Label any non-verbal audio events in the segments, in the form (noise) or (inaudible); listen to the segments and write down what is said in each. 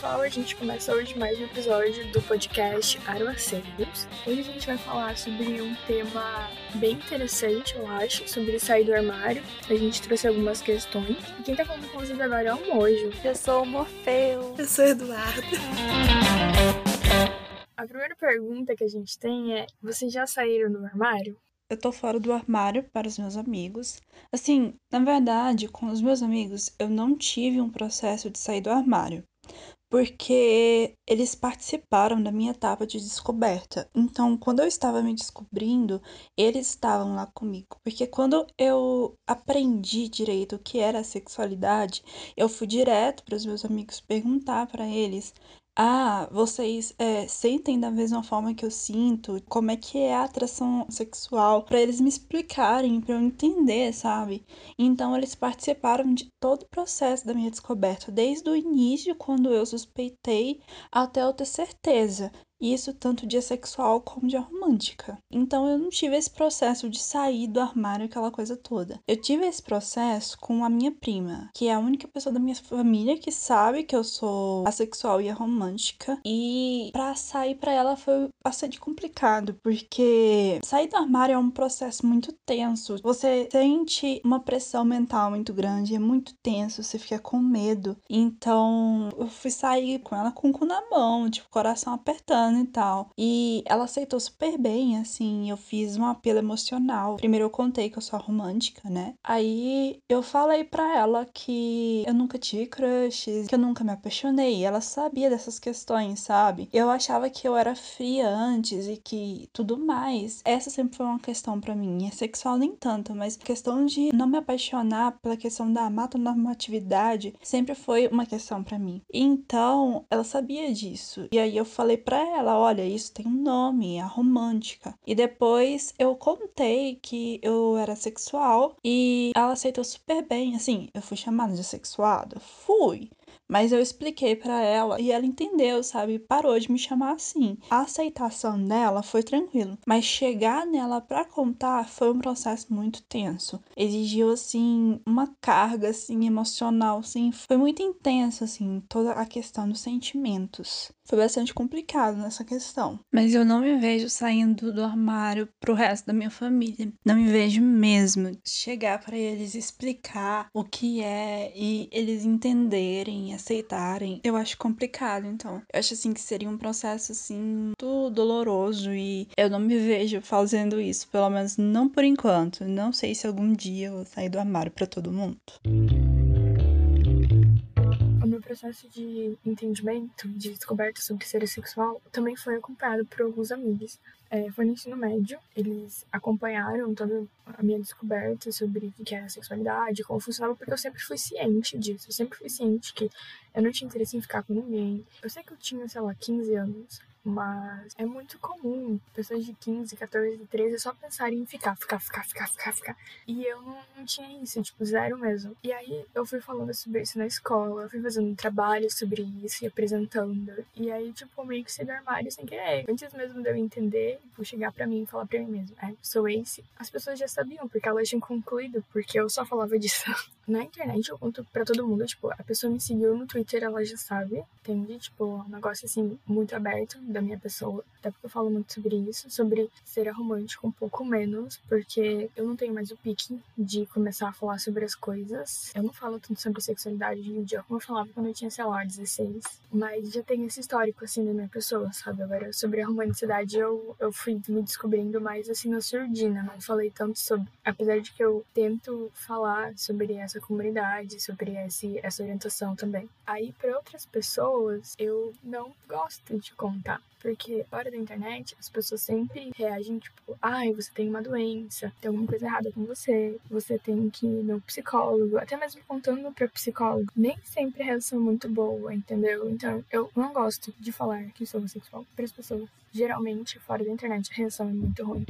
pessoal, a gente começa hoje mais um episódio do podcast Aruaceiros. Hoje a gente vai falar sobre um tema bem interessante, eu acho, sobre sair do armário. A gente trouxe algumas questões. E quem tá falando com vocês agora é o Mojo. Eu sou o Morfeu. Eu sou Eduardo. A primeira pergunta que a gente tem é: vocês já saíram do armário? Eu tô fora do armário para os meus amigos. Assim, na verdade, com os meus amigos, eu não tive um processo de sair do armário porque eles participaram da minha etapa de descoberta. Então, quando eu estava me descobrindo, eles estavam lá comigo. Porque quando eu aprendi direito o que era a sexualidade, eu fui direto para os meus amigos perguntar para eles ah, vocês é, sentem da mesma forma que eu sinto? Como é que é a atração sexual? Para eles me explicarem, para eu entender, sabe? Então eles participaram de todo o processo da minha descoberta, desde o início, quando eu suspeitei, até eu ter certeza. Isso tanto de sexual como de romântica. Então eu não tive esse processo de sair do armário, aquela coisa toda. Eu tive esse processo com a minha prima, que é a única pessoa da minha família que sabe que eu sou assexual e romântica. E para sair para ela foi bastante complicado, porque sair do armário é um processo muito tenso. Você sente uma pressão mental muito grande, é muito tenso, você fica com medo. Então eu fui sair com ela com o cu na mão, tipo, coração apertando e tal. E ela aceitou super bem, assim, eu fiz um apelo emocional. Primeiro eu contei que eu sou romântica, né? Aí eu falei pra ela que eu nunca tive crushes, que eu nunca me apaixonei. Ela sabia dessas questões, sabe? Eu achava que eu era fria antes e que tudo mais. Essa sempre foi uma questão para mim. É sexual nem tanto, mas questão de não me apaixonar pela questão da matonormatividade sempre foi uma questão para mim. Então, ela sabia disso. E aí eu falei para ela ela, olha, isso tem um nome, a romântica. E depois eu contei que eu era sexual e ela aceitou super bem. Assim, eu fui chamada de sexuada? Fui. Mas eu expliquei para ela e ela entendeu, sabe? Parou de me chamar assim. A aceitação dela foi tranquilo, mas chegar nela para contar foi um processo muito tenso. Exigiu assim uma carga assim emocional, assim, foi muito intenso assim, toda a questão dos sentimentos. Foi bastante complicado nessa questão. Mas eu não me vejo saindo do armário pro resto da minha família. Não me vejo mesmo chegar para eles explicar o que é e eles entenderem aceitarem, eu acho complicado, então. Eu acho assim que seria um processo assim muito doloroso e eu não me vejo fazendo isso, pelo menos não por enquanto. Não sei se algum dia eu vou sair do armário para todo mundo. O meu processo de entendimento, de descoberta sobre ser sexual, também foi acompanhado por alguns amigos é, foi no ensino médio. Eles acompanharam toda a minha descoberta sobre o que era sexualidade, como funcionava, porque eu sempre fui ciente disso. Eu sempre fui ciente que eu não tinha interesse em ficar com ninguém. Eu sei que eu tinha, sei lá, 15 anos. Mas é muito comum pessoas de 15, 14, 13 só pensarem em ficar, ficar, ficar, ficar, ficar, ficar. E eu não, não tinha isso, tipo, zero mesmo. E aí eu fui falando sobre isso na escola, fui fazendo um trabalho sobre isso e apresentando. E aí, tipo, meio que saí do armário sem querer. Antes mesmo de eu entender, tipo, chegar pra mim e falar pra mim mesmo, é, sou Ace. As pessoas já sabiam, porque elas tinham concluído, porque eu só falava disso. (laughs) na internet eu conto pra todo mundo, tipo, a pessoa me seguiu no Twitter, ela já sabe, entende? Tipo, um negócio assim, muito aberto da minha pessoa. Até porque eu falo muito sobre isso, sobre ser romântico um pouco menos, porque eu não tenho mais o pique de começar a falar sobre as coisas. Eu não falo tanto sobre sexualidade hoje em dia como eu falava quando eu tinha, sei lá, 16. Mas já tem esse histórico, assim, da minha pessoa, sabe? Agora, sobre a romanticidade, eu, eu fui me descobrindo mais, assim, na surdina. Não falei tanto sobre. Apesar de que eu tento falar sobre essa comunidade, sobre esse, essa orientação também. Aí, para outras pessoas, eu não gosto de contar. Porque fora da internet, as pessoas sempre reagem tipo, ai, você tem uma doença, tem alguma coisa errada com você, você tem que ir no psicólogo, até mesmo contando para psicólogo. Nem sempre a reação é muito boa, entendeu? Então, eu não gosto de falar que sou homossexual para as pessoas. Geralmente, fora da internet, a reação é muito ruim.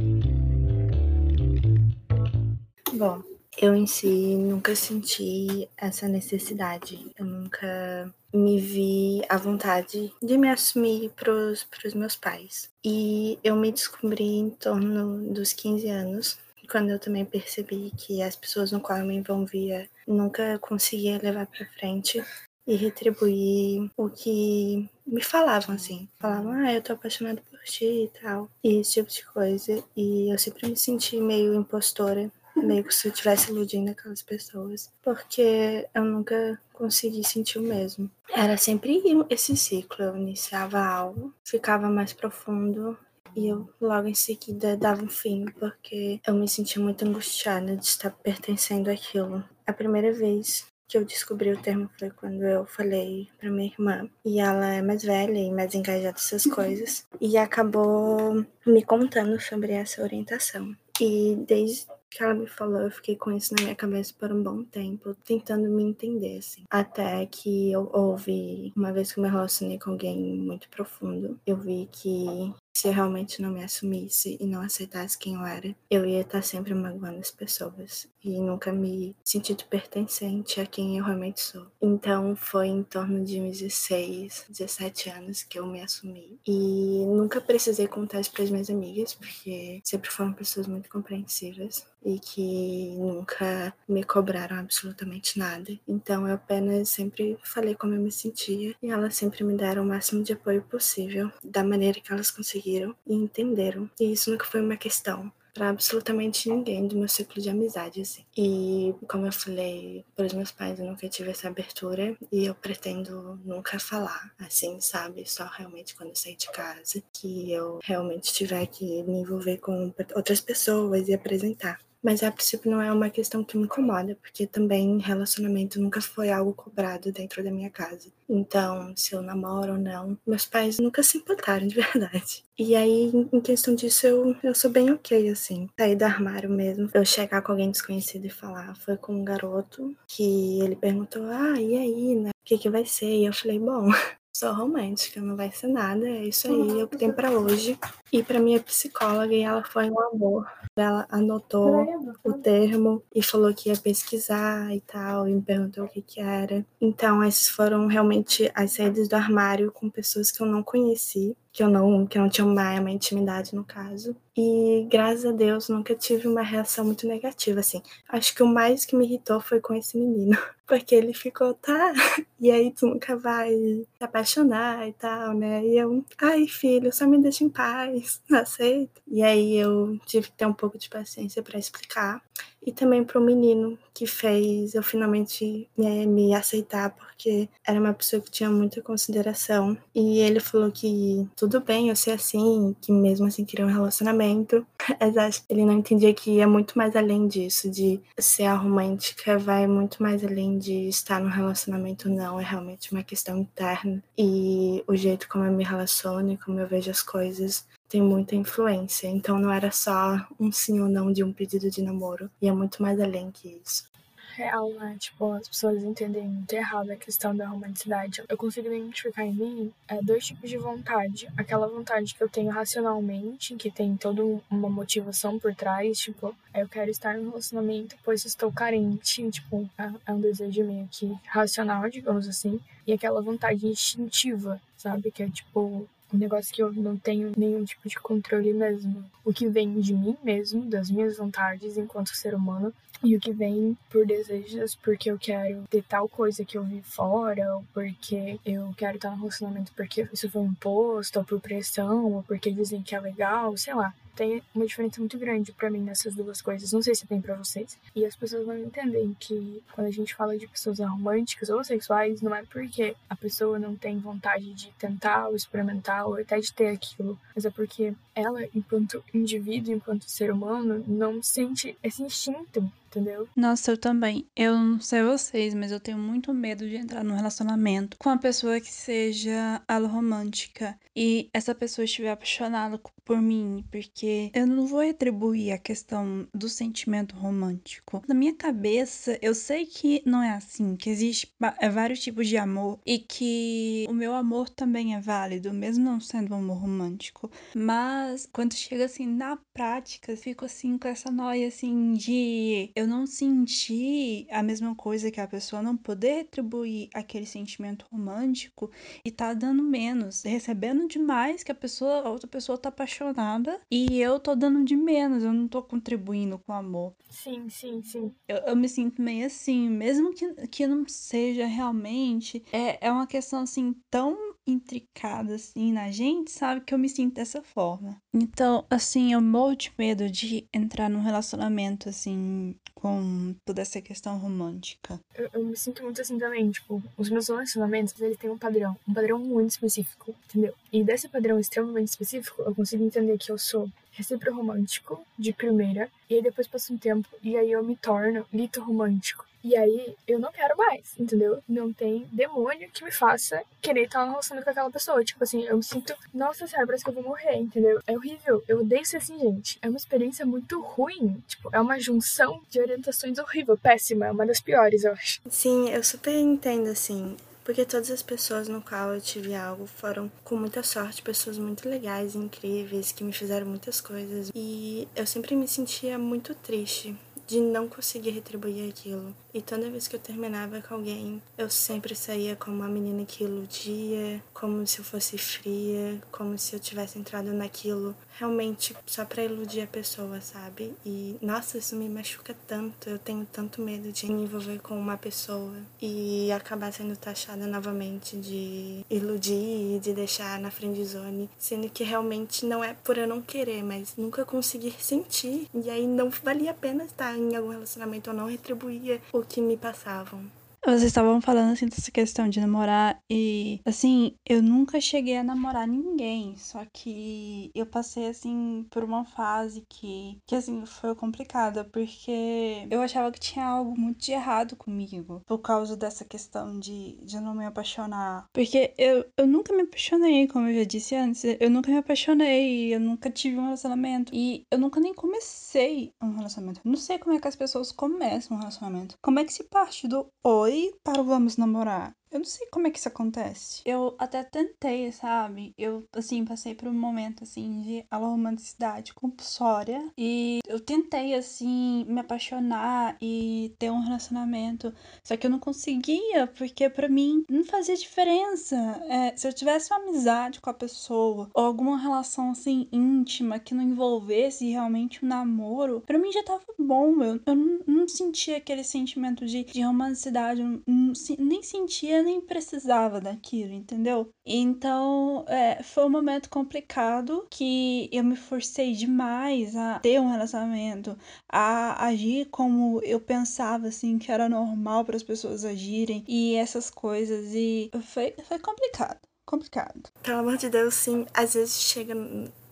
Bom, eu em si nunca senti essa necessidade. Eu nunca me vi à vontade de me assumir pros, pros meus pais. E eu me descobri em torno dos 15 anos, quando eu também percebi que as pessoas no qual eu me envolvia nunca conseguia levar para frente. e retribuir o que me falavam, assim. Falavam, ah, eu tô apaixonado por ti e tal. E esse tipo de coisa. E eu sempre me senti meio impostora meio que se eu estivesse iludindo aquelas pessoas, porque eu nunca consegui sentir o mesmo. Era sempre esse ciclo, eu iniciava algo, ficava mais profundo e eu logo em seguida dava um fim, porque eu me sentia muito angustiada de estar pertencendo àquilo. A primeira vez que eu descobri o termo foi quando eu falei para minha irmã. E ela é mais velha e mais engajada nessas coisas. E acabou me contando sobre essa orientação. E desde que ela me falou, eu fiquei com isso na minha cabeça por um bom tempo, tentando me entender, assim. Até que eu ouvi, uma vez que eu me relacionei com alguém muito profundo, eu vi que se eu realmente não me assumisse e não aceitasse quem eu era, eu ia estar sempre magoando as pessoas e nunca me sentindo pertencente a quem eu realmente sou. Então foi em torno de uns 16, 17 anos que eu me assumi e nunca precisei contar isso para as minhas amigas, porque sempre foram pessoas muito compreensivas e que nunca me cobraram absolutamente nada. Então eu apenas sempre falei como eu me sentia e elas sempre me deram o máximo de apoio possível, da maneira que elas conseguiram e entenderam. E isso nunca foi uma questão para absolutamente ninguém do meu ciclo de amizade, assim. E como eu falei para os meus pais, eu nunca tive essa abertura e eu pretendo nunca falar, assim, sabe? Só realmente quando eu sair de casa, que eu realmente tiver que me envolver com outras pessoas e apresentar. Mas a princípio não é uma questão que me incomoda, porque também relacionamento nunca foi algo cobrado dentro da minha casa. Então, se eu namoro ou não, meus pais nunca se importaram de (laughs) verdade. E aí, em questão disso, eu, eu sou bem ok, assim. Sair do armário mesmo. Eu chegar com alguém desconhecido e falar. Foi com um garoto que ele perguntou: Ah, e aí, né? O que, que vai ser? E eu falei: Bom, (laughs) sou romântica, não vai ser nada, é isso aí, é o que tem para hoje. E para minha psicóloga, e ela foi um amor. Ela anotou o termo e falou que ia pesquisar e tal, e me perguntou o que que era. Então, essas foram realmente as saídas do armário com pessoas que eu não conheci que eu não que eu não tinha uma, uma intimidade no caso. E graças a Deus nunca tive uma reação muito negativa assim. Acho que o mais que me irritou foi com esse menino (laughs) porque ele ficou tá e aí tu nunca vai se apaixonar e tal né? E eu ai filho só me deixa em paz (laughs) aceita. E aí eu tive que ter um pouco de paciência para explicar e também para o menino que fez eu finalmente me, me aceitar, porque era uma pessoa que tinha muita consideração. E ele falou que tudo bem eu ser assim, que mesmo assim queria um relacionamento. Mas acho que ele não entendia que é muito mais além disso, de ser a romântica, vai muito mais além de estar no relacionamento, não. É realmente uma questão interna. E o jeito como eu me relaciono e como eu vejo as coisas tem muita influência. Então não era só um sim ou não de um pedido de namoro. E é muito mais além que isso. Real, né? Tipo, as pessoas entendem muito errado a questão da romanticidade. Eu consigo identificar em mim é, dois tipos de vontade. Aquela vontade que eu tenho racionalmente, que tem toda uma motivação por trás, tipo, eu quero estar no relacionamento, pois estou carente, tipo, é, é um desejo meio que racional, digamos assim. E aquela vontade instintiva, sabe? Que é tipo, um negócio que eu não tenho nenhum tipo de controle mesmo. O que vem de mim mesmo, das minhas vontades enquanto ser humano, e o que vem por desejos, porque eu quero ter tal coisa que eu vi fora, ou porque eu quero estar no relacionamento porque isso foi imposto, ou por pressão, ou porque dizem que é legal, sei lá tem uma diferença muito grande para mim nessas duas coisas. Não sei se tem para vocês. E as pessoas vão entender que quando a gente fala de pessoas românticas ou sexuais, não é porque a pessoa não tem vontade de tentar ou experimentar ou até de ter aquilo, mas é porque ela, enquanto indivíduo, enquanto ser humano, não sente esse instinto entendeu? Nossa, eu também. Eu não sei vocês, mas eu tenho muito medo de entrar num relacionamento com uma pessoa que seja romântica e essa pessoa estiver apaixonada por mim, porque eu não vou retribuir a questão do sentimento romântico. Na minha cabeça, eu sei que não é assim, que existe é vários tipos de amor e que o meu amor também é válido, mesmo não sendo um amor romântico. Mas quando chega assim na prática, fico assim com essa noia assim de eu não senti a mesma coisa que a pessoa não poder retribuir aquele sentimento romântico e tá dando menos, recebendo demais que a pessoa, a outra pessoa tá apaixonada e eu tô dando de menos, eu não tô contribuindo com amor. Sim, sim, sim. Eu, eu me sinto meio assim, mesmo que, que não seja realmente, é, é uma questão assim tão intricada assim na gente, sabe? Que eu me sinto dessa forma. Então, assim, eu morro de medo de entrar num relacionamento assim com toda essa questão romântica. Eu, eu, me sinto muito assim também, tipo, os meus relacionamentos, eles têm um padrão, um padrão muito específico, entendeu? E desse padrão extremamente específico, eu consigo entender que eu sou recíproco romântico de primeira, e aí depois passa um tempo, e aí eu me torno lito romântico. E aí eu não quero mais, entendeu? Não tem demônio que me faça querer estar no relacionamento com aquela pessoa. Tipo assim, eu me sinto, nossa senhora, parece que eu vou morrer, entendeu? É horrível. Eu odeio ser assim, gente. É uma experiência muito ruim. Tipo, é uma junção de orientações horrível, péssima. É uma das piores, eu acho. Sim, eu super entendo, assim. Porque todas as pessoas no qual eu tive algo foram, com muita sorte, pessoas muito legais, incríveis, que me fizeram muitas coisas. E eu sempre me sentia muito triste de não conseguir retribuir aquilo. E toda vez que eu terminava com alguém, eu sempre saía como uma menina que iludia, como se eu fosse fria, como se eu tivesse entrado naquilo realmente só para iludir a pessoa, sabe? E nossa, isso me machuca tanto. Eu tenho tanto medo de me envolver com uma pessoa e acabar sendo taxada novamente de iludir e de deixar na friend zone, sendo que realmente não é por eu não querer, mas nunca conseguir sentir. E aí não valia a pena estar em algum relacionamento, eu não retribuía o que me passavam. Vocês estavam falando assim dessa questão de namorar e assim, eu nunca cheguei a namorar ninguém, só que eu passei assim por uma fase que que assim foi complicada, porque eu achava que tinha algo muito de errado comigo por causa dessa questão de de não me apaixonar. Porque eu, eu nunca me apaixonei, como eu já disse antes, eu nunca me apaixonei, eu nunca tive um relacionamento e eu nunca nem comecei um relacionamento. Não sei como é que as pessoas começam um relacionamento. Como é que se parte do oi foi para o Vamos Namorar. Eu não sei como é que isso acontece. Eu até tentei, sabe? Eu, assim, passei por um momento, assim, de romanticidade compulsória. E eu tentei, assim, me apaixonar e ter um relacionamento. Só que eu não conseguia, porque para mim não fazia diferença. É, se eu tivesse uma amizade com a pessoa, ou alguma relação, assim, íntima, que não envolvesse realmente um namoro, para mim já tava bom. Eu, eu não, não sentia aquele sentimento de, de romanticidade. Eu não, nem sentia nem precisava daquilo, entendeu? Então, é, foi um momento complicado que eu me forcei demais a ter um relacionamento, a agir como eu pensava, assim, que era normal para as pessoas agirem e essas coisas. E foi, foi complicado complicado. Pelo amor de Deus, sim. Às vezes chega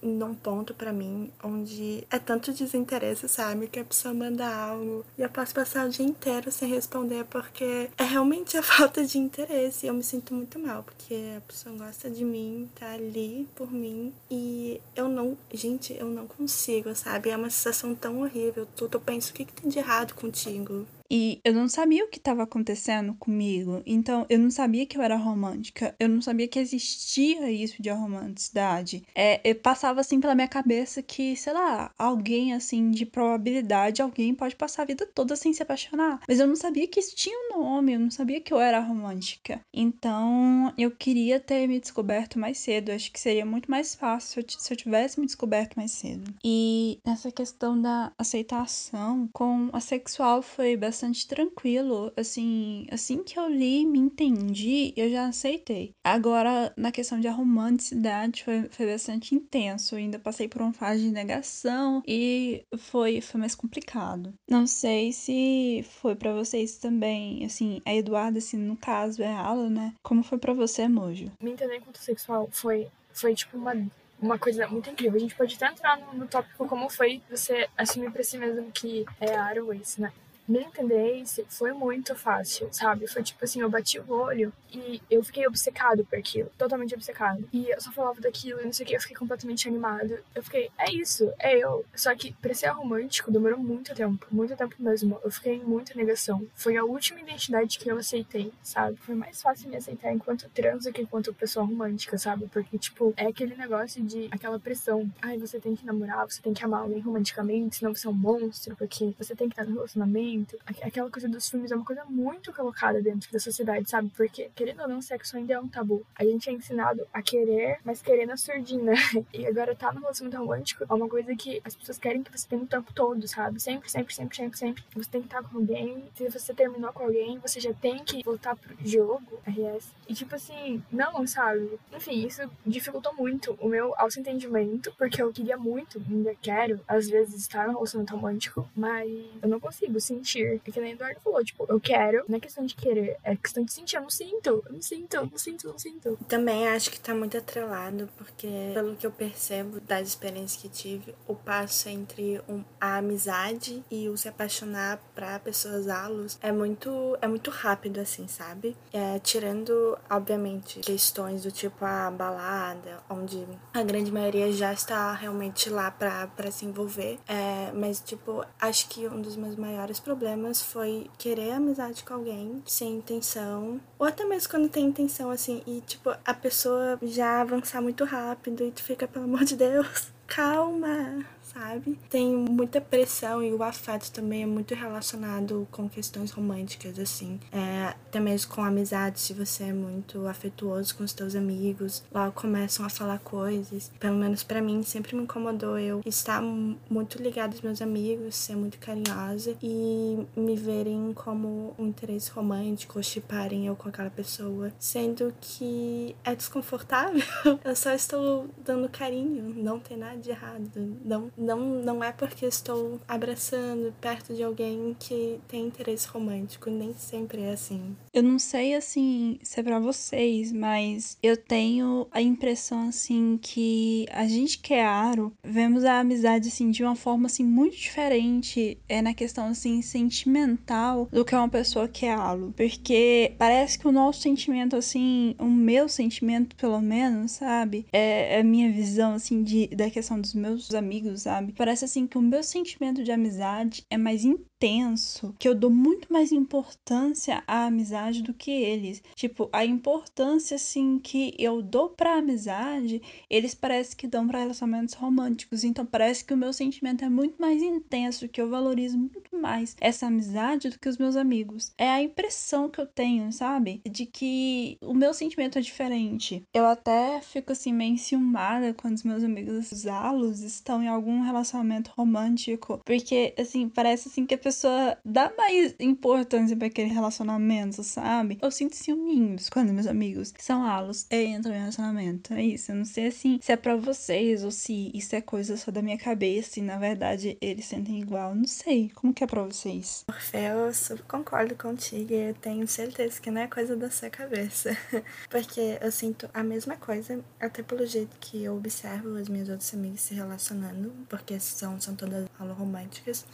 num ponto para mim onde é tanto desinteresse, sabe? Que a pessoa manda algo e eu posso passar o dia inteiro sem responder porque é realmente a (laughs) falta de interesse. Eu me sinto muito mal porque a pessoa gosta de mim, tá ali por mim e eu não, gente, eu não consigo, sabe? É uma sensação tão horrível. Tudo eu penso o que, que tem de errado contigo. E eu não sabia o que estava acontecendo comigo. Então, eu não sabia que eu era romântica. Eu não sabia que existia isso de romanticidade. É, eu passava assim pela minha cabeça que, sei lá, alguém assim de probabilidade, alguém pode passar a vida toda sem se apaixonar. Mas eu não sabia que isso tinha um nome, eu não sabia que eu era romântica. Então, eu queria ter me descoberto mais cedo. Eu acho que seria muito mais fácil se eu tivesse me descoberto mais cedo. E nessa questão da aceitação com a sexual foi bastante bastante tranquilo. Assim, assim que eu li, me entendi, eu já aceitei. Agora, na questão de romanticidade, foi, foi bastante intenso. Eu ainda passei por uma fase de negação e foi, foi mais complicado. Não sei se foi para vocês também, assim, a Eduarda, assim, no caso, é ela, né? Como foi para você, Mojo? Me entender enquanto sexual foi, foi tipo uma uma coisa muito incrível. A gente pode até entrar no, no tópico como foi você assumir pra si mesmo que é Airways, né? Me entender esse foi muito fácil, sabe? Foi tipo assim, eu bati o olho e eu fiquei obcecado por aquilo, totalmente obcecado. E eu só falava daquilo e não sei o que, eu fiquei completamente animado. Eu fiquei, é isso, é eu. Só que pra ser romântico demorou muito tempo, muito tempo mesmo. Eu fiquei em muita negação. Foi a última identidade que eu aceitei, sabe? Foi mais fácil me aceitar enquanto trans do que enquanto pessoa romântica, sabe? Porque, tipo, é aquele negócio de aquela pressão. Ai, você tem que namorar, você tem que amar alguém romanticamente, senão você é um monstro, porque você tem que estar no relacionamento. Aquela coisa dos filmes é uma coisa muito colocada dentro da sociedade, sabe? Porque, querendo ou não, sexo ainda é um tabu. A gente é ensinado a querer, mas querer na surdina. (laughs) E agora tá no relacionamento romântico é uma coisa que as pessoas querem que você tenha o tempo todo, sabe? Sempre, sempre, sempre, sempre, sempre. Você tem que estar com alguém. Se você terminou com alguém, você já tem que voltar pro jogo, RS. E tipo assim, não, sabe? Enfim, isso dificultou muito o meu auto-entendimento, porque eu queria muito, ainda quero, às vezes, estar no relacionamento romântico, mas eu não consigo sentir. É que nem o Eduardo falou, tipo, eu quero, não é questão de querer, é questão de sentir. Eu não sinto, eu não sinto, eu não sinto, eu não sinto. Também acho que tá muito atrelado, porque pelo que eu percebo das experiências que tive, o passo entre um, a amizade e o se apaixonar pra pessoas alos é muito, é muito rápido, assim, sabe? É, tirando, obviamente, questões do tipo a balada, onde a grande maioria já está realmente lá pra, pra se envolver. É, mas, tipo, acho que um dos meus maiores problemas foi querer amizade com alguém sem intenção, ou até mesmo quando tem intenção, assim, e, tipo, a pessoa já avançar muito rápido e tu fica, pelo amor de Deus, (laughs) calma sabe? Tem muita pressão e o afeto também é muito relacionado com questões românticas, assim. É, até mesmo com amizade, se você é muito afetuoso com os teus amigos, logo começam a falar coisas. Pelo menos para mim, sempre me incomodou eu estar muito ligado aos meus amigos, ser muito carinhosa e me verem como um interesse romântico ou chiparem eu com aquela pessoa, sendo que é desconfortável. (laughs) eu só estou dando carinho, não tem nada de errado, não não, não é porque estou abraçando perto de alguém que tem interesse romântico, nem sempre é assim. Eu não sei assim se é pra vocês, mas eu tenho a impressão assim que a gente que é aro, vemos a amizade assim de uma forma assim muito diferente, é na questão assim sentimental do que uma pessoa que é alo, porque parece que o nosso sentimento assim, o meu sentimento pelo menos, sabe? É, é a minha visão assim de da questão dos meus amigos, sabe? Parece assim que o meu sentimento de amizade é mais intenso, que eu dou muito mais importância à amizade do que eles. Tipo, a importância assim que eu dou pra amizade, eles parece que dão para relacionamentos românticos. Então parece que o meu sentimento é muito mais intenso, que eu valorizo muito mais essa amizade do que os meus amigos. É a impressão que eu tenho, sabe? De que o meu sentimento é diferente. Eu até fico assim meio enciumada quando os meus amigos zalos estão em algum relacionamento romântico, porque assim, parece assim que a pessoa dá mais importância para aquele relacionamento, sabe? Eu sinto ciúminhos quando meus amigos são alos entram em relacionamento. É isso. Eu não sei assim se é para vocês ou se isso é coisa só da minha cabeça e na verdade eles sentem igual. Não sei. Como que é pra vocês? Orfeu, eu super concordo contigo e eu tenho certeza que não é coisa da sua cabeça. (laughs) Porque eu sinto a mesma coisa, até pelo jeito que eu observo as minhas outras amigas se relacionando, porque são, são todas românticas.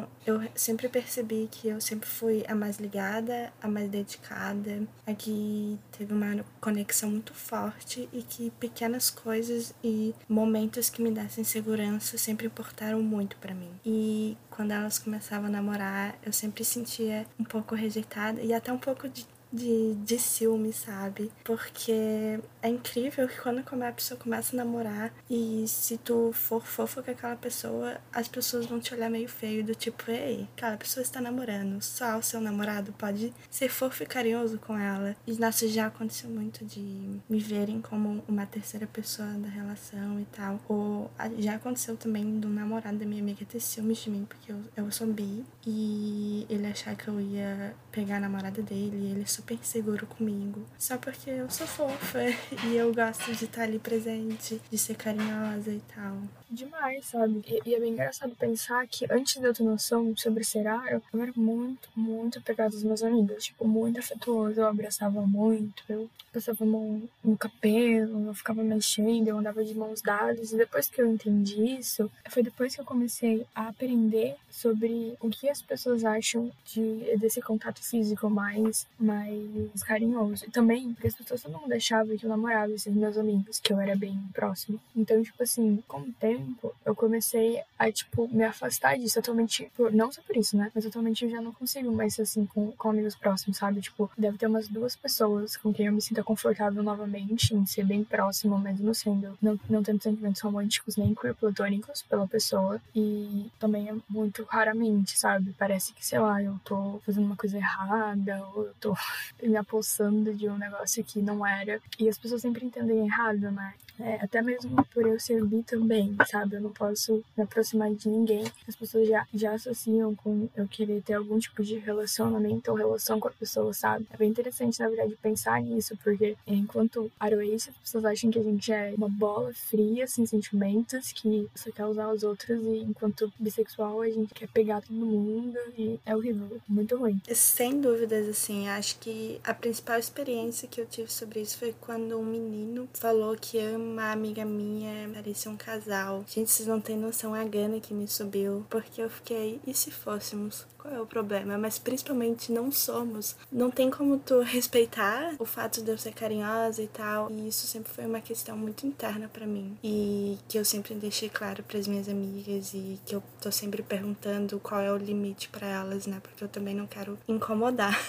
Então, eu sempre percebi que eu sempre fui a mais ligada, a mais dedicada, a que teve uma conexão muito forte e que pequenas coisas e momentos que me dessem segurança sempre importaram muito para mim. E quando elas começavam a namorar, eu sempre sentia um pouco rejeitada e até um pouco de de, de ciúme, sabe? Porque é incrível que quando a pessoa começa a namorar e se tu for fofo com aquela pessoa, as pessoas vão te olhar meio feio, do tipo, ei, aquela pessoa está namorando, só o seu namorado pode ser fofo e carinhoso com ela. E nossa, já aconteceu muito de me verem como uma terceira pessoa da relação e tal. Ou já aconteceu também do namorado da minha amiga ter ciúmes de mim, porque eu, eu sou bi, e ele achar que eu ia pegar a namorada dele, e ele só super inseguro comigo. Só porque eu sou fofa (laughs) e eu gosto de estar ali presente, de ser carinhosa e tal. Demais, sabe? E, e é bem engraçado pensar que antes de eu ter noção sobre ser aro, eu era muito, muito apegada aos meus amigos. Tipo, muito afetuoso. Eu abraçava muito, eu passava a mão no cabelo, eu ficava mexendo, eu andava de mãos dadas. E depois que eu entendi isso, foi depois que eu comecei a aprender sobre o que as pessoas acham de, desse contato físico mais, mais carinhoso. E também porque as pessoas não deixavam que eu namorava esses meus amigos, que eu era bem próximo. Então, tipo assim, com o tempo, eu comecei a, tipo, me afastar disso totalmente. Por, não só por isso, né? Mas atualmente eu já não consigo mais ser assim com, com amigos próximos, sabe? Tipo, deve ter umas duas pessoas com quem eu me sinta confortável novamente em ser bem próximo, mesmo sendo. Não, não tendo sentimentos românticos nem queer platônicos pela pessoa. E também é muito raramente, sabe? Parece que, sei lá, eu tô fazendo uma coisa errada, ou eu tô (laughs) me apossando de um negócio que não era. E as pessoas sempre entendem errado, né? É, até mesmo por eu ser bi também, sabe? Eu não posso me aproximar de ninguém. As pessoas já, já associam com eu querer ter algum tipo de relacionamento ou relação com a pessoa, sabe? É bem interessante, na verdade, pensar nisso, porque enquanto aroense, as pessoas acham que a gente é uma bola fria, sem sentimentos, que só quer usar os outros, e enquanto bissexual, a gente quer pegar todo mundo, e é horrível, muito ruim. Sem dúvidas, assim, acho que a principal experiência que eu tive sobre isso foi quando um menino falou que uma amiga minha, parecia um casal. Gente, vocês não têm noção a gana que me subiu, porque eu fiquei, e se fôssemos? qual é o problema, mas principalmente não somos. Não tem como tu respeitar o fato de eu ser carinhosa e tal. E isso sempre foi uma questão muito interna para mim e que eu sempre deixei claro para as minhas amigas e que eu tô sempre perguntando qual é o limite para elas, né? Porque eu também não quero incomodar.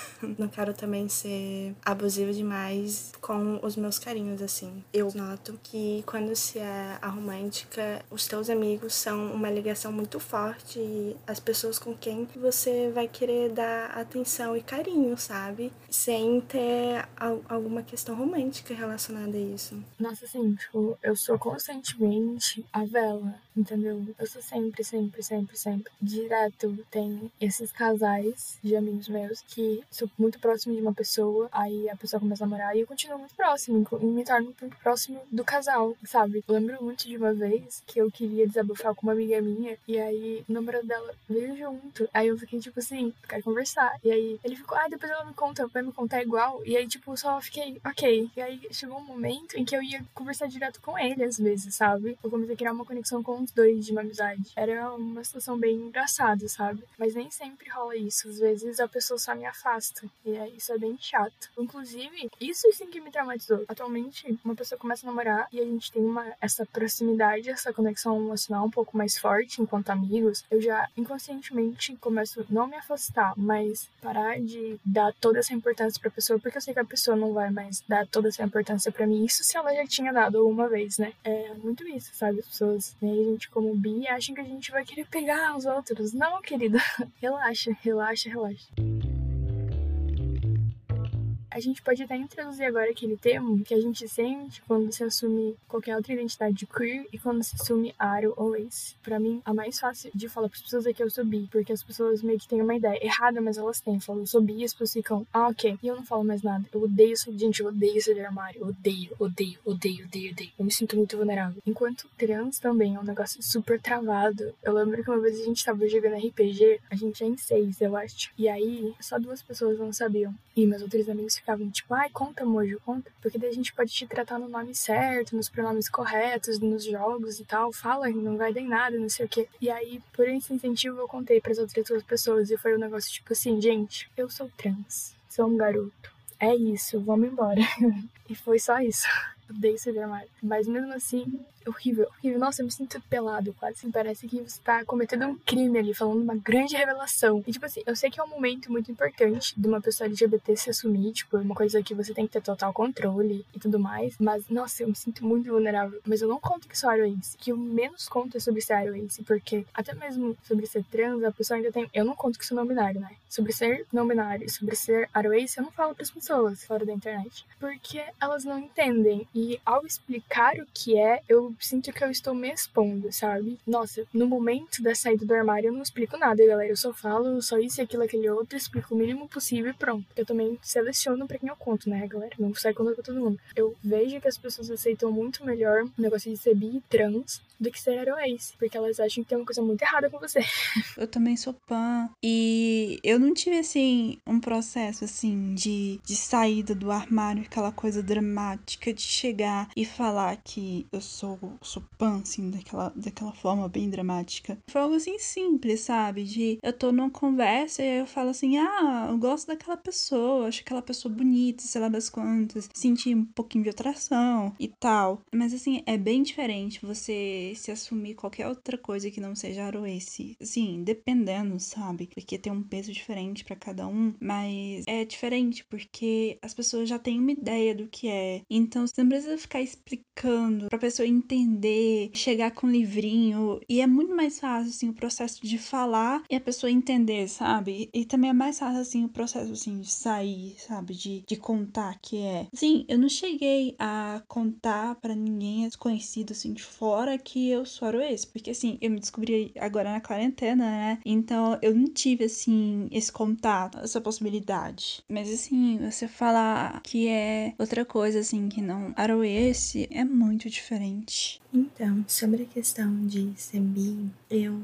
(laughs) não quero também ser abusiva demais com os meus carinhos assim. Eu noto que quando se é a romântica, os teus amigos são uma ligação muito forte e as pessoas com quem você você vai querer dar atenção e carinho, sabe? Sem ter alguma questão romântica relacionada a isso. Nossa, assim, tipo, eu sou constantemente a vela, entendeu? Eu sou sempre, sempre, sempre, sempre. Direto tem esses casais de amigos meus que sou muito próximo de uma pessoa, aí a pessoa começa a namorar e eu continuo muito próximo, e me torno muito próximo do casal, sabe? Eu lembro muito de uma vez que eu queria desabafar com uma amiga minha, e aí o namorado dela veio junto. Aí eu fiquei tipo assim, quero conversar. E aí ele ficou, ah, depois ela me conta, vai me contar igual. E aí, tipo, só fiquei, ok. E aí chegou um momento em que eu ia conversar direto com ele, às vezes, sabe? Eu comecei a criar uma conexão com os dois de uma amizade. Era uma situação bem engraçada, sabe? Mas nem sempre rola isso. Às vezes a pessoa só me afasta. E aí isso é bem chato. Inclusive, isso sim que me traumatizou. Atualmente, uma pessoa começa a namorar e a gente tem uma, essa proximidade, essa conexão emocional um pouco mais forte enquanto amigos. Eu já inconscientemente começo não me afastar, mas parar de dar toda essa importância pra pessoa, porque eu sei que a pessoa não vai mais dar toda essa importância para mim. Isso se ela já tinha dado alguma vez, né? É muito isso, sabe? As pessoas, né, a gente como bi, acham que a gente vai querer pegar os outros. Não, querida. (laughs) relaxa, relaxa, relaxa. A gente pode até introduzir agora aquele termo que a gente sente quando se assume qualquer outra identidade queer e quando se assume aro ou ace. Pra mim, a mais fácil de falar pras pessoas é que eu sou bi, porque as pessoas meio que têm uma ideia errada, mas elas têm. Falam, eu sou bi e as pessoas ficam, ah, ok. E eu não falo mais nada. Eu odeio isso. Gente, eu odeio isso de armário. Odeio, odeio, odeio, odeio, odeio. Eu me sinto muito vulnerável. Enquanto trans também é um negócio super travado. Eu lembro que uma vez a gente tava jogando RPG, a gente é em seis, eu acho. E aí, só duas pessoas não sabiam. E meus outros amigos ficavam tipo, ai, conta, Mojo, conta. Porque daí a gente pode te tratar no nome certo, nos pronomes corretos, nos jogos e tal. Fala, não vai dar em nada, não sei o quê. E aí, por esse incentivo, eu contei para as outras duas pessoas. E foi um negócio tipo assim, gente, eu sou trans, sou um garoto. É isso, vamos embora. (laughs) e foi só isso. Odeio ser armário. Mas mesmo assim, horrível, horrível. Nossa, eu me sinto pelado quase. Assim, parece que você tá cometendo um crime ali, falando uma grande revelação. E, tipo assim, eu sei que é um momento muito importante de uma pessoa LGBT se assumir, tipo, é uma coisa que você tem que ter total controle e tudo mais. Mas, nossa, eu me sinto muito vulnerável. Mas eu não conto que sou aroense. Que eu menos conto é sobre ser aroense, porque até mesmo sobre ser trans, a pessoa ainda tem. Eu não conto que sou não binário, né? Sobre ser não binário, sobre ser aroense, eu não falo pras pessoas fora da internet. Porque elas não entendem. E E ao explicar o que é, eu sinto que eu estou me expondo, sabe? Nossa, no momento da saída do armário eu não explico nada, galera. Eu só falo só isso e aquilo, aquele outro, explico o mínimo possível e pronto. Eu também seleciono pra quem eu conto, né, galera? Não sai contando pra todo mundo. Eu vejo que as pessoas aceitam muito melhor o negócio de ser bi e trans do que ser aroace, porque elas acham que tem uma coisa muito errada com você. (laughs) Eu também sou pan. E eu não tive, assim, um processo, assim, de, de saída do armário, aquela coisa dramática de chegar e falar que eu sou, sou pan, assim, daquela, daquela forma bem dramática. Foi algo, assim, simples, sabe? De eu tô numa conversa e eu falo assim, ah, eu gosto daquela pessoa, acho aquela pessoa bonita, sei lá das quantas, sentir um pouquinho de atração e tal. Mas, assim, é bem diferente você se assumir qualquer outra coisa que não seja aroesse. Assim, dependendo, sabe? Porque tem um peso diferente para cada um, mas é diferente porque as pessoas já têm uma ideia do que é. Então você precisa ficar explicando pra pessoa entender, chegar com um livrinho. E é muito mais fácil, assim, o processo de falar e a pessoa entender, sabe? E também é mais fácil, assim, o processo, assim, de sair, sabe? De, de contar que é. Sim, eu não cheguei a contar para ninguém desconhecido, assim, de fora que eu sou aroês. Porque, assim, eu me descobri agora na quarentena, né? Então eu não tive, assim, esse contato, essa possibilidade. Mas, assim, você falar que é outra coisa, assim, que não aroesse, é muito diferente. Então, sobre a questão de ser bi, eu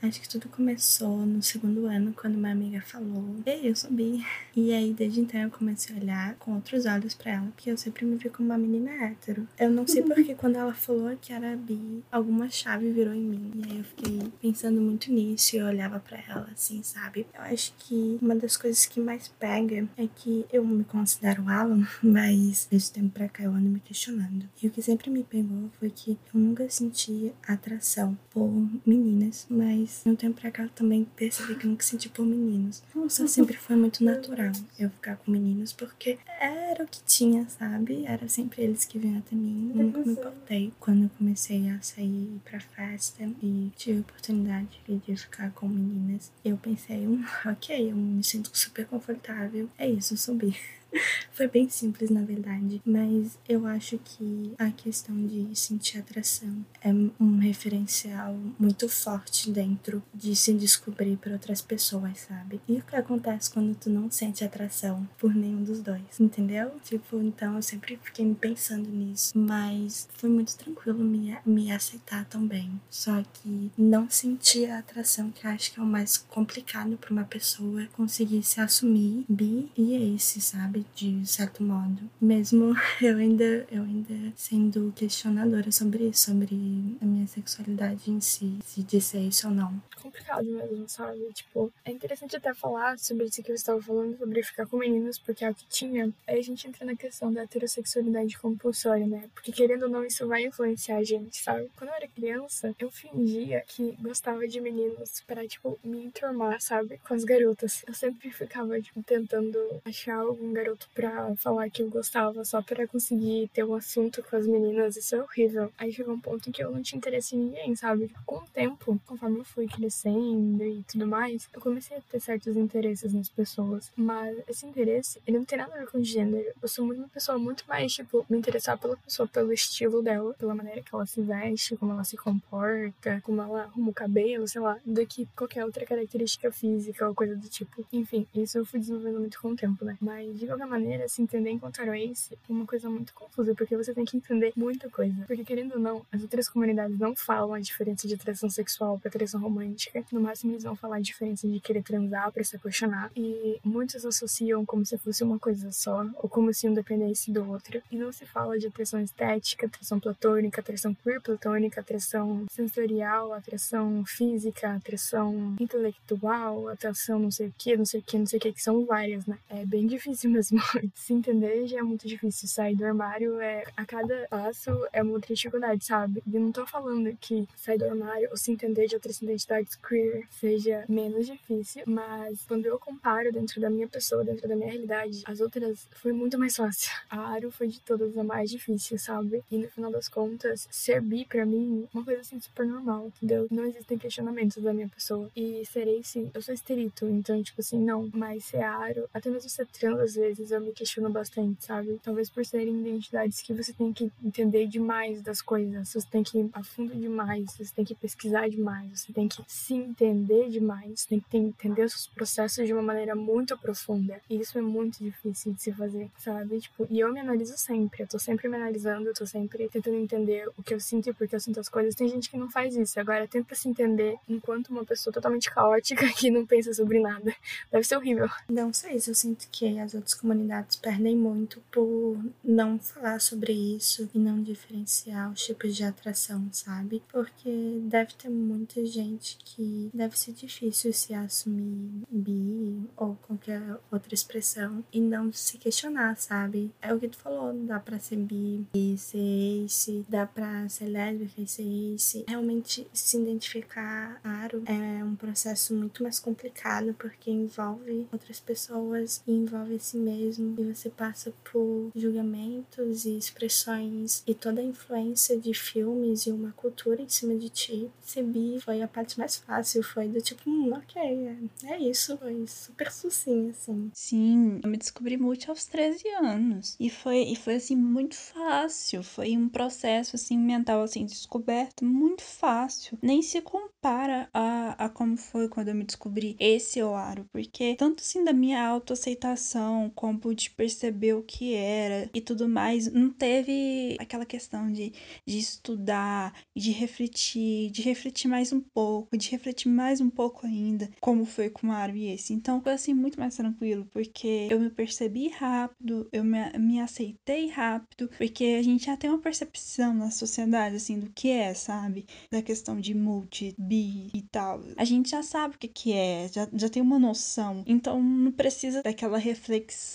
acho que tudo começou no segundo ano, quando uma amiga falou: Ei, eu sou bi. E aí, desde então, eu comecei a olhar com outros olhos para ela, porque eu sempre me vi como uma menina hétero. Eu não sei porque, quando ela falou que era bi, alguma chave virou em mim. E aí, eu fiquei pensando muito nisso e eu olhava para ela, assim, sabe? Eu acho que uma das coisas que mais pega é que eu me considero Alan, (laughs) mas desse tempo pra cá eu ando me questionando. E o que sempre me pegou foi que eu nunca senti atração por meninas, mas no tempo pra cá eu também percebi que eu nunca senti por meninos. Só (laughs) sempre foi muito natural eu ficar com meninos, porque era o que tinha, sabe? Era sempre eles que vinham até mim. Eu nunca me importei. Quando eu comecei a sair pra festa e tive a oportunidade de ficar com meninas, eu pensei, hum, ok, eu me sinto super confortável. É isso, eu sou bi. (laughs) Foi bem simples, na verdade. Mas eu acho que a questão de sentir atração é um referencial muito forte dentro de se descobrir por outras pessoas, sabe? E o que acontece quando tu não sente atração por nenhum dos dois, entendeu? Tipo, então eu sempre fiquei pensando nisso. Mas foi muito tranquilo me, me aceitar também. Só que não sentir a atração, que acho que é o mais complicado para uma pessoa conseguir se assumir bi e esse, sabe? De certo modo. Mesmo (laughs) eu ainda, eu ainda sendo questionadora sobre isso, sobre a minha sexualidade em si, se disser isso ou não. Complicado mesmo, sabe? Tipo, é interessante até falar sobre isso que eu estava falando, sobre ficar com meninos, porque é o que tinha. Aí a gente entra na questão da heterossexualidade compulsória, né? Porque querendo ou não, isso vai influenciar a gente, sabe? Quando eu era criança, eu fingia que gostava de meninos para, tipo, me enturmar, sabe? Com as garotas. Eu sempre ficava, tipo, tentando achar algum garoto garoto pra falar que eu gostava só para conseguir ter um assunto com as meninas, isso é horrível. Aí chegou um ponto em que eu não tinha interesse em ninguém, sabe? Com o tempo, conforme eu fui crescendo e tudo mais, eu comecei a ter certos interesses nas pessoas. Mas esse interesse, ele não tem nada a ver com gênero. Eu sou uma pessoa muito mais, tipo, me interessar pela pessoa, pelo estilo dela, pela maneira que ela se veste, como ela se comporta, como ela arruma o cabelo, sei lá, do que qualquer outra característica física ou coisa do tipo. Enfim, isso eu fui desenvolvendo muito com o tempo, né? Mas de qualquer maneira, se entender enquanto aroense é uma coisa muito confusa, porque você tem que entender muita coisa. Porque, querendo ou não, as outras comunidades não falam a diferença de atração sexual para atração romântica. No máximo, eles vão falar a diferença de querer transar para se apaixonar. E muitos associam como se fosse uma coisa só, ou como se um dependesse do outro. E não se fala de atração estética, atração platônica, atração queer platônica, atração sensorial, atração física, atração intelectual, atração não sei o que, não sei o que, não sei o que, que são várias, né? É bem difícil mesmo (laughs) se entender já é muito difícil. Sair do armário é a cada passo é uma outra dificuldade, sabe? E não tô falando que sair do armário ou se entender de outras identidades queer seja menos difícil, mas quando eu comparo dentro da minha pessoa, dentro da minha realidade, as outras foi muito mais fácil. (laughs) A Aro foi de todas a mais difícil, sabe? E no final das contas, ser bi pra mim, uma coisa assim super normal, entendeu? Não existem questionamentos da minha pessoa. E serei sim, eu sou esterito, então, tipo assim, não. Mas ser aro, até mesmo ser trans às vezes vezes eu me questiono bastante, sabe? Talvez por serem identidades que você tem que entender demais das coisas, você tem que ir a fundo demais, você tem que pesquisar demais, você tem que se entender demais, você tem que entender os seus processos de uma maneira muito profunda. E isso é muito difícil de se fazer, sabe? Tipo, e eu me analiso sempre, eu tô sempre me analisando, eu tô sempre tentando entender o que eu sinto e por que eu sinto as coisas. Tem gente que não faz isso. Agora, tenta se entender enquanto uma pessoa totalmente (laughs) caótica que não pensa sobre nada. Deve ser horrível. Não sei se eu sinto que as outras comunidades perdem muito por não falar sobre isso e não diferenciar os tipos de atração, sabe? Porque deve ter muita gente que deve ser difícil se assumir bi ou qualquer outra expressão e não se questionar, sabe? É o que tu falou, dá pra ser bi e ser ace, dá pra ser lésbica e ser ace. Realmente se identificar aro é um processo muito mais complicado porque envolve outras pessoas e envolve si mesmo e você passa por julgamentos e expressões e toda a influência de filmes e uma cultura em cima de ti. Ser bi foi a parte mais fácil, foi do tipo, hum, ok, é, é isso, foi super sucinho, assim. Sim, eu me descobri muito aos 13 anos. E foi, e foi assim, muito fácil. Foi um processo assim, mental, assim, descoberto muito fácil. Nem se compara a, a como foi quando eu me descobri esse Oaro. Porque tanto assim da minha autoaceitação, como de perceber o que era e tudo mais, não teve aquela questão de, de estudar, de refletir, de refletir mais um pouco, de refletir mais um pouco ainda, como foi com o Aro e esse. Então foi assim muito mais tranquilo, porque eu me percebi rápido, eu me, me aceitei rápido, porque a gente já tem uma percepção na sociedade, assim, do que é, sabe? Da questão de multi, bi e tal. A gente já sabe o que, que é, já, já tem uma noção. Então não precisa daquela reflexão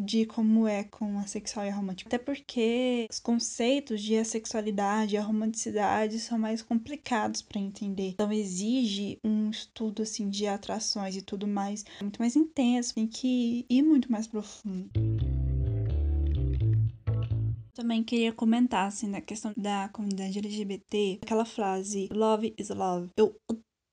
de como é com a sexual e a romântica. Até porque os conceitos de assexualidade e a romanticidade são mais complicados para entender. Então exige um estudo assim de atrações e tudo mais muito mais intenso, tem que ir muito mais profundo. Também queria comentar, assim, na questão da comunidade LGBT, aquela frase, love is love. Eu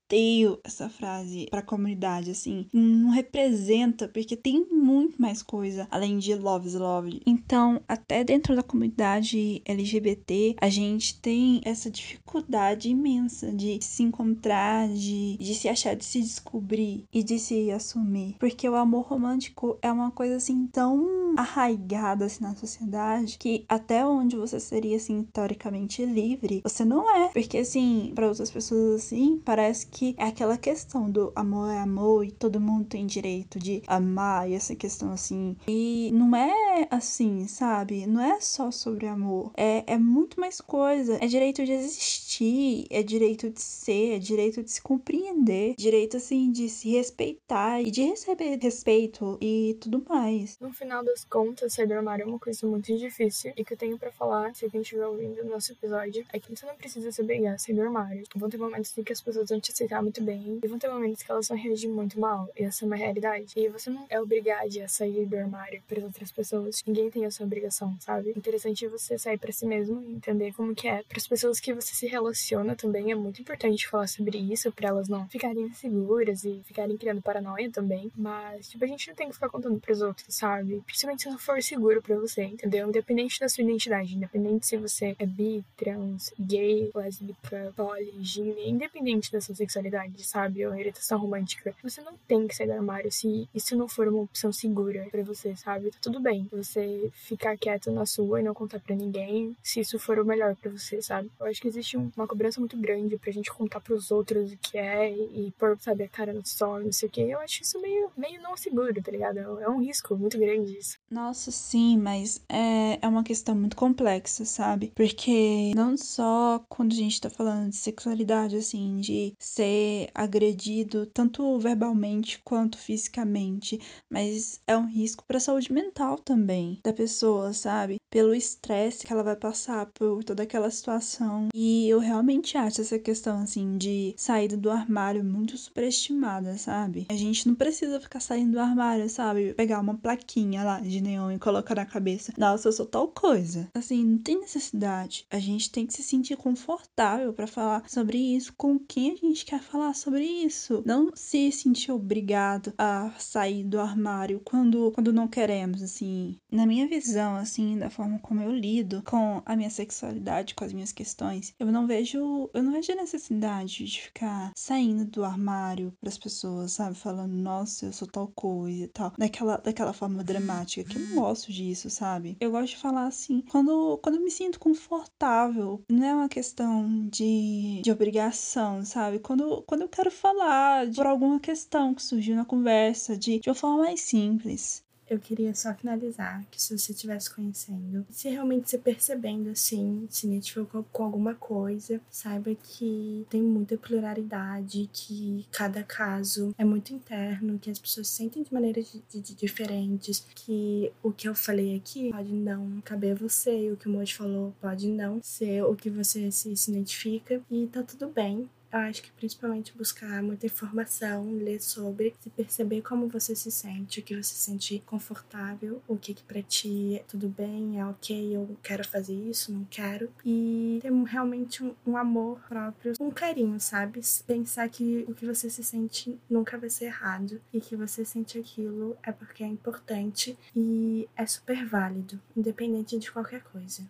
odeio essa frase pra comunidade, assim. Não representa, porque tem muito mais coisa além de love is love. Então, até dentro da comunidade LGBT, a gente tem essa dificuldade imensa de se encontrar, de, de se achar, de se descobrir e de se assumir. Porque o amor romântico é uma coisa, assim, tão arraigada, assim, na sociedade, que até onde você seria, assim, teoricamente livre, você não é. Porque, assim, para outras pessoas, assim, parece que que é aquela questão do amor é amor e todo mundo tem direito de amar e essa questão assim. E não é assim, sabe? Não é só sobre amor. É, é muito mais coisa. É direito de existir, é direito de ser, é direito de se compreender, direito assim de se respeitar e de receber respeito e tudo mais. No final das contas, sair do armário é uma coisa muito difícil e que eu tenho para falar, se alguém estiver ouvindo o nosso episódio, é que você não precisa se obrigar a sair do armário. Vão ter momentos em que as pessoas vão te aceitar muito bem. E vão ter momentos que elas vão reagir muito mal. E essa é uma realidade. E você não é obrigado a sair do armário para outras pessoas. Ninguém tem essa obrigação, sabe? Interessante você sair para si mesmo e entender como que é. Para as pessoas que você se relaciona também é muito importante falar sobre isso para elas não ficarem inseguras e ficarem criando paranoia também. Mas, tipo, a gente não tem que ficar contando pros outros, sabe? Principalmente se não for seguro para você, entendeu? Independente da sua identidade, independente se você é bi, trans, gay, lésbica, poly, gine, independente da sua sexualidade sexualidade, sabe? Ou orientação romântica. Você não tem que sair do armário se isso não for uma opção segura para você, sabe? Tá tudo bem você ficar quieto na sua e não contar para ninguém se isso for o melhor para você, sabe? Eu acho que existe uma cobrança muito grande pra gente contar pros outros o que é e pôr, sabe, a cara no sol, não sei o que. Eu acho isso meio, meio não seguro, tá ligado? É um risco muito grande isso. Nossa, sim, mas é, é uma questão muito complexa, sabe? Porque não só quando a gente tá falando de sexualidade, assim, de ser agredido tanto verbalmente quanto fisicamente, mas é um risco para a saúde mental também da pessoa, sabe? Pelo estresse que ela vai passar por toda aquela situação. E eu realmente acho essa questão assim de saída do armário muito superestimada, sabe? A gente não precisa ficar saindo do armário, sabe? Pegar uma plaquinha lá de neon e colocar na cabeça. Nossa, eu sou tal coisa. Assim, não tem necessidade. A gente tem que se sentir confortável para falar sobre isso com quem a gente quer falar sobre isso. Não se sentir obrigado a sair do armário quando, quando não queremos, assim. Na minha visão, assim, da forma como eu lido com a minha sexualidade, com as minhas questões, eu não vejo, eu não vejo a necessidade de ficar saindo do armário para as pessoas, sabe, falando, nossa, eu sou tal coisa e tal, daquela, daquela forma dramática, que eu não gosto disso, sabe? Eu gosto de falar assim, quando, quando eu me sinto confortável, não é uma questão de, de obrigação, sabe? Quando, quando eu quero falar de, por alguma questão que surgiu na conversa, de, de uma forma mais simples. Eu queria só finalizar que se você estivesse conhecendo, se realmente se percebendo assim, se identificou com alguma coisa, saiba que tem muita pluralidade, que cada caso é muito interno, que as pessoas sentem de maneiras de, de, diferentes, que o que eu falei aqui pode não caber a você, e o que o Moji falou pode não ser o que você se, se identifica, e tá tudo bem. Eu acho que principalmente buscar muita informação, ler sobre, se perceber como você se sente, o que você se sente confortável, o que que pra ti é tudo bem, é ok, eu quero fazer isso, não quero. E ter realmente um, um amor próprio, um carinho, sabe? Pensar que o que você se sente nunca vai ser errado e que você sente aquilo é porque é importante e é super válido, independente de qualquer coisa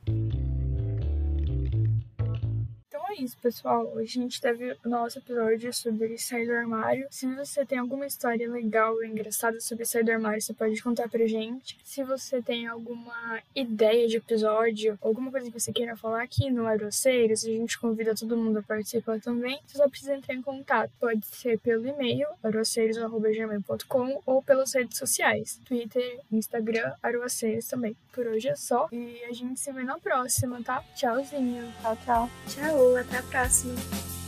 é isso, pessoal. Hoje a gente teve o nosso episódio sobre sair do armário. Se você tem alguma história legal ou engraçada sobre sair do armário, você pode contar pra gente. Se você tem alguma ideia de episódio, alguma coisa que você queira falar aqui no Aroceiros, a gente convida todo mundo a participar também. Você só precisa entrar em contato. Pode ser pelo e-mail, aroceiros.gmail.com ou pelas redes sociais, Twitter, Instagram, Aroceiros também. Por hoje é só e a gente se vê na próxima, tá? Tchauzinho. Tchau, tchau. Tchau. Até a próxima!